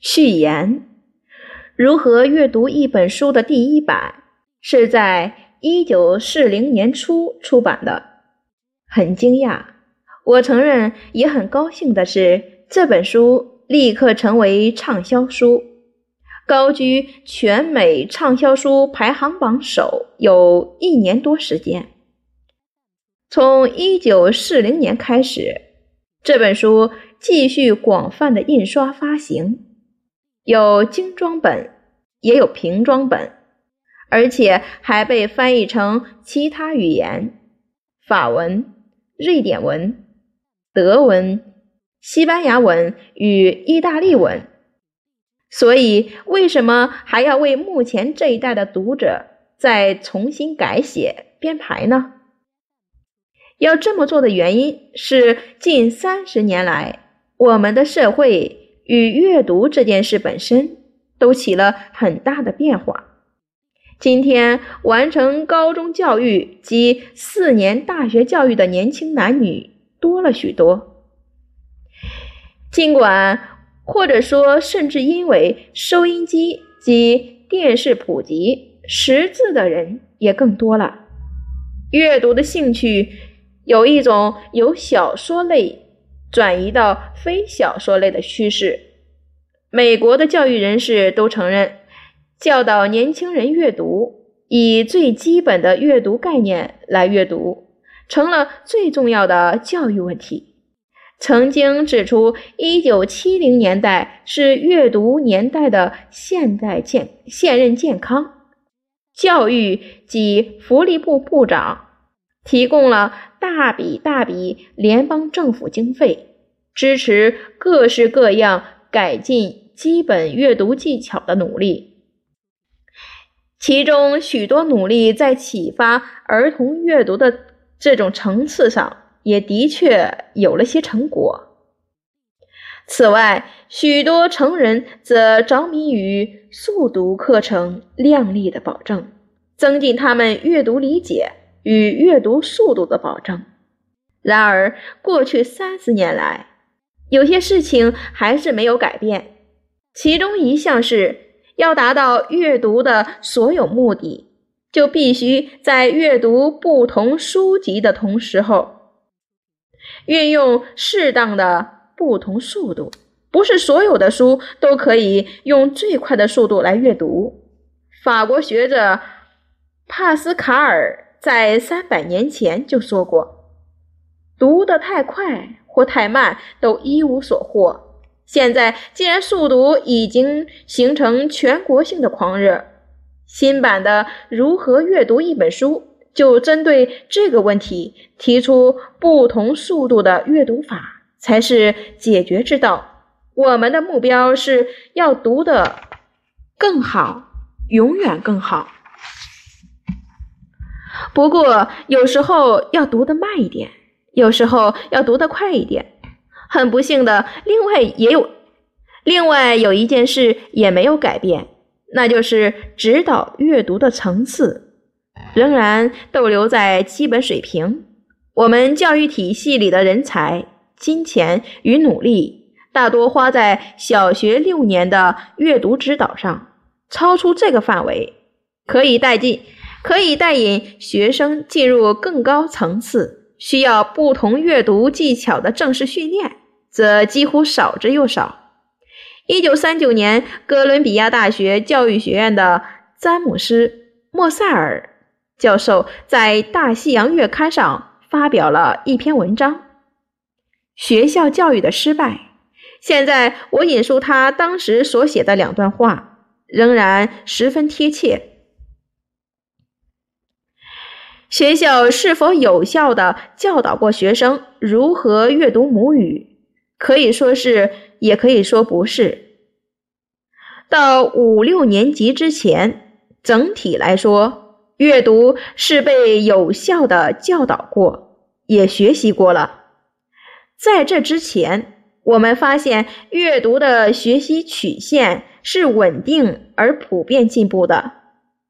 序言：如何阅读一本书的第一版是在一九四零年初出版的，很惊讶。我承认，也很高兴的是，这本书立刻成为畅销书，高居全美畅销书排行榜首有一年多时间。从一九四零年开始，这本书继续广泛的印刷发行，有精装本，也有平装本，而且还被翻译成其他语言：法文、瑞典文、德文、西班牙文与意大利文。所以，为什么还要为目前这一代的读者再重新改写编排呢？要这么做的原因是，近三十年来，我们的社会与阅读这件事本身都起了很大的变化。今天，完成高中教育及四年大学教育的年轻男女多了许多。尽管，或者说，甚至因为收音机及电视普及，识字的人也更多了，阅读的兴趣。有一种由小说类转移到非小说类的趋势。美国的教育人士都承认，教导年轻人阅读，以最基本的阅读概念来阅读，成了最重要的教育问题。曾经指出，一九七零年代是阅读年代的现代健现任健康教育及福利部部长。提供了大笔大笔联邦政府经费，支持各式各样改进基本阅读技巧的努力。其中许多努力在启发儿童阅读的这种层次上，也的确有了些成果。此外，许多成人则着迷于速读课程量力的保证，增进他们阅读理解。与阅读速度的保证。然而，过去三十年来，有些事情还是没有改变。其中一项是要达到阅读的所有目的，就必须在阅读不同书籍的同时候，运用适当的不同速度。不是所有的书都可以用最快的速度来阅读。法国学者帕斯卡尔。在三百年前就说过，读得太快或太慢都一无所获。现在既然速读已经形成全国性的狂热，新版的《如何阅读一本书》就针对这个问题提出不同速度的阅读法才是解决之道。我们的目标是要读得更好，永远更好。不过，有时候要读得慢一点，有时候要读得快一点。很不幸的，另外也有，另外有一件事也没有改变，那就是指导阅读的层次仍然逗留在基本水平。我们教育体系里的人才、金钱与努力，大多花在小学六年的阅读指导上，超出这个范围，可以带进。可以带引学生进入更高层次、需要不同阅读技巧的正式训练，则几乎少之又少。一九三九年，哥伦比亚大学教育学院的詹姆斯·莫塞尔教授在《大西洋月刊》上发表了一篇文章《学校教育的失败》。现在我引述他当时所写的两段话，仍然十分贴切。学校是否有效的教导过学生如何阅读母语？可以说是，也可以说不是。到五六年级之前，整体来说，阅读是被有效的教导过，也学习过了。在这之前，我们发现阅读的学习曲线是稳定而普遍进步的。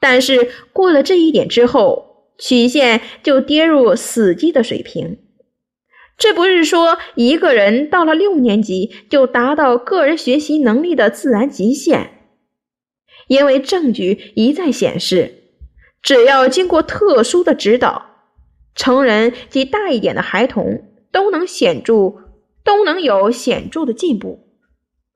但是过了这一点之后，曲线就跌入死机的水平。这不是说一个人到了六年级就达到个人学习能力的自然极限，因为证据一再显示，只要经过特殊的指导，成人及大一点的孩童都能显著都能有显著的进步。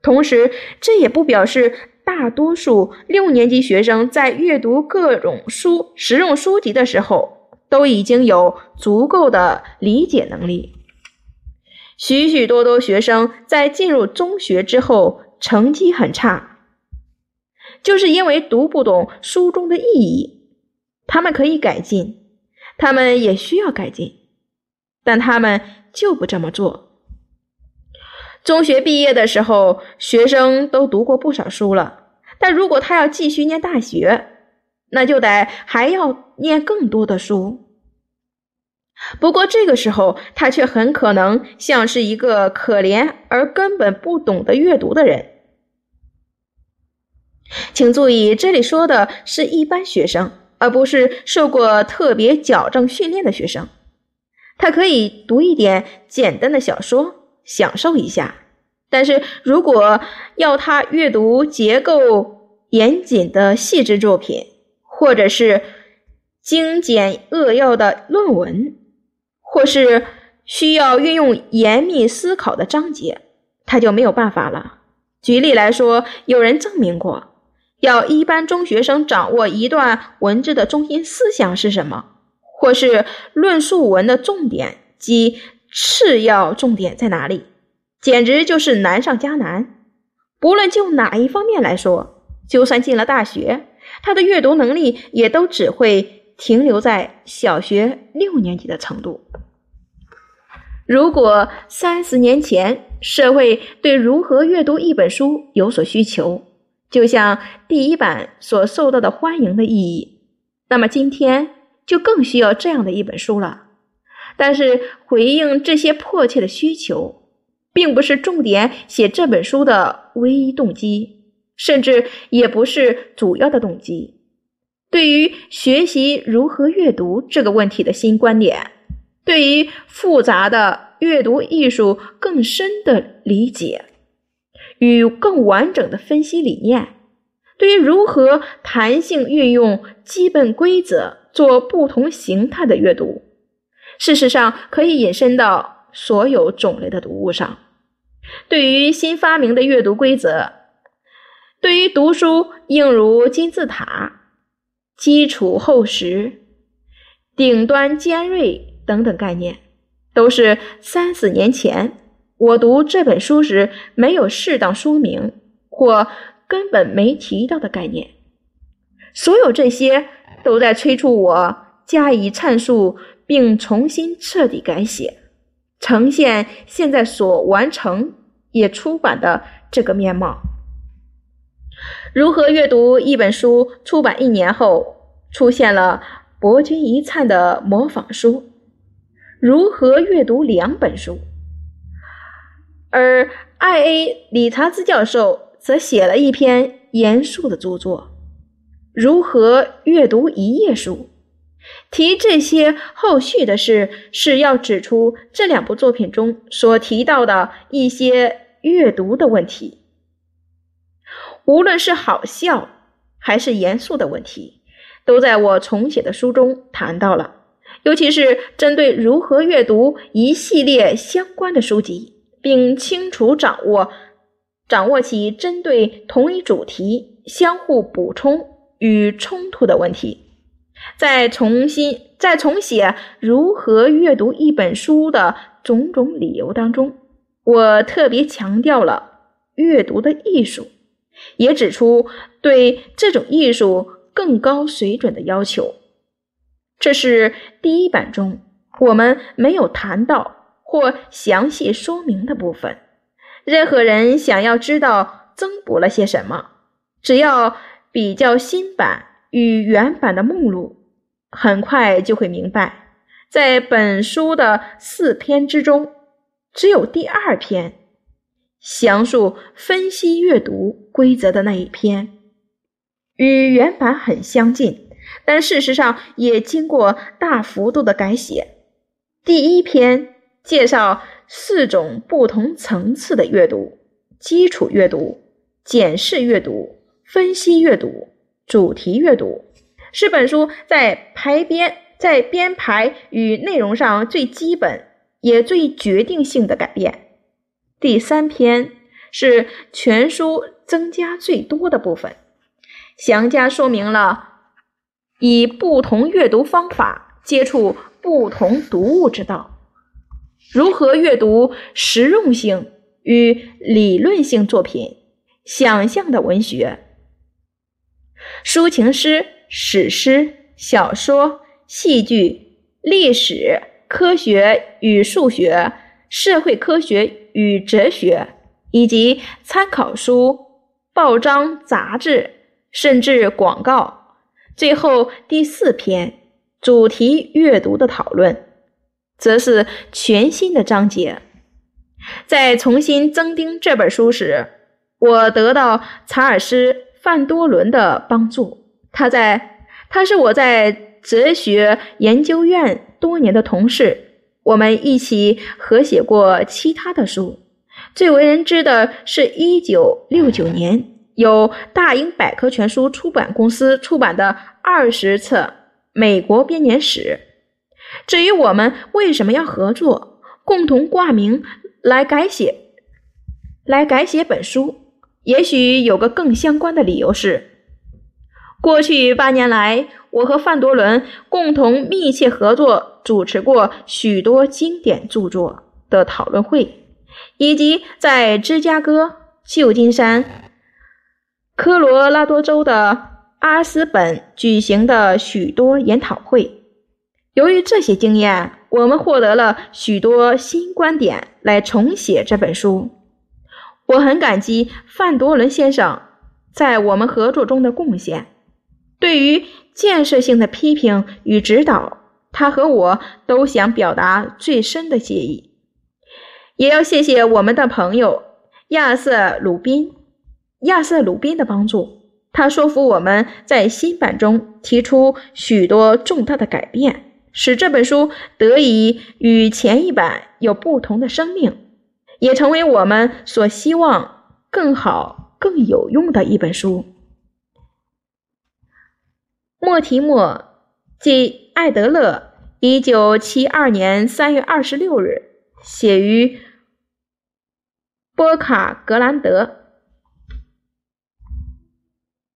同时，这也不表示大多数六年级学生在阅读各种书、实用书籍的时候都已经有足够的理解能力。许许多多学生在进入中学之后成绩很差，就是因为读不懂书中的意义。他们可以改进，他们也需要改进，但他们就不这么做。中学毕业的时候，学生都读过不少书了，但如果他要继续念大学，那就得还要念更多的书。不过这个时候，他却很可能像是一个可怜而根本不懂得阅读的人。请注意，这里说的是一般学生，而不是受过特别矫正训练的学生。他可以读一点简单的小说，享受一下。但是如果要他阅读结构严谨的细致作品，或者是精简扼要的论文，或是需要运用严密思考的章节，他就没有办法了。举例来说，有人证明过，要一般中学生掌握一段文字的中心思想是什么，或是论述文的重点及次要重点在哪里，简直就是难上加难。不论就哪一方面来说，就算进了大学，他的阅读能力也都只会。停留在小学六年级的程度。如果三十年前社会对如何阅读一本书有所需求，就像第一版所受到的欢迎的意义，那么今天就更需要这样的一本书了。但是，回应这些迫切的需求，并不是重点写这本书的唯一动机，甚至也不是主要的动机。对于学习如何阅读这个问题的新观点，对于复杂的阅读艺术更深的理解与更完整的分析理念，对于如何弹性运用基本规则做不同形态的阅读，事实上可以引申到所有种类的读物上。对于新发明的阅读规则，对于读书应如金字塔。基础厚实、顶端尖锐等等概念，都是三四年前我读这本书时没有适当说明或根本没提到的概念。所有这些都在催促我加以阐述，并重新彻底改写，呈现现在所完成也出版的这个面貌。如何阅读一本书？出版一年后，出现了博君一粲的模仿书。如何阅读两本书？而艾 A 理查兹教授则写了一篇严肃的著作《如何阅读一页书》。提这些后续的事，是要指出这两部作品中所提到的一些阅读的问题。无论是好笑还是严肃的问题，都在我重写的书中谈到了。尤其是针对如何阅读一系列相关的书籍，并清楚掌握掌握起针对同一主题相互补充与冲突的问题，在重新再重写如何阅读一本书的种种理由当中，我特别强调了阅读的艺术。也指出对这种艺术更高水准的要求，这是第一版中我们没有谈到或详细说明的部分。任何人想要知道增补了些什么，只要比较新版与原版的目录，很快就会明白。在本书的四篇之中，只有第二篇。详述分析阅读规则的那一篇，与原版很相近，但事实上也经过大幅度的改写。第一篇介绍四种不同层次的阅读：基础阅读、检视阅读、分析阅读、主题阅读，是本书在排编、在编排与内容上最基本也最决定性的改变。第三篇是全书增加最多的部分，详加说明了以不同阅读方法接触不同读物之道。如何阅读实用性与理论性作品、想象的文学、抒情诗、史诗、小说、戏剧、历史、科学与数学、社会科学与哲学，以及参考书、报章、杂志，甚至广告。最后第四篇主题阅读的讨论。则是全新的章节。在重新增订这本书时，我得到查尔斯·范多伦的帮助。他在，他是我在哲学研究院多年的同事，我们一起合写过其他的书。最为人知的是一九六九年由大英百科全书出版公司出版的二十册《美国编年史》。至于我们为什么要合作，共同挂名来改写，来改写本书，也许有个更相关的理由是，过去八年来，我和范多伦共同密切合作，主持过许多经典著作的讨论会，以及在芝加哥、旧金山、科罗拉多州的阿斯本举行的许多研讨会。由于这些经验，我们获得了许多新观点来重写这本书。我很感激范多伦先生在我们合作中的贡献。对于建设性的批评与指导，他和我都想表达最深的谢意。也要谢谢我们的朋友亚瑟·鲁宾，亚瑟·鲁宾的帮助，他说服我们在新版中提出许多重大的改变。使这本书得以与前一版有不同的生命，也成为我们所希望更好、更有用的一本书。莫提莫即艾德勒，一九七二年三月二十六日写于波卡格兰德。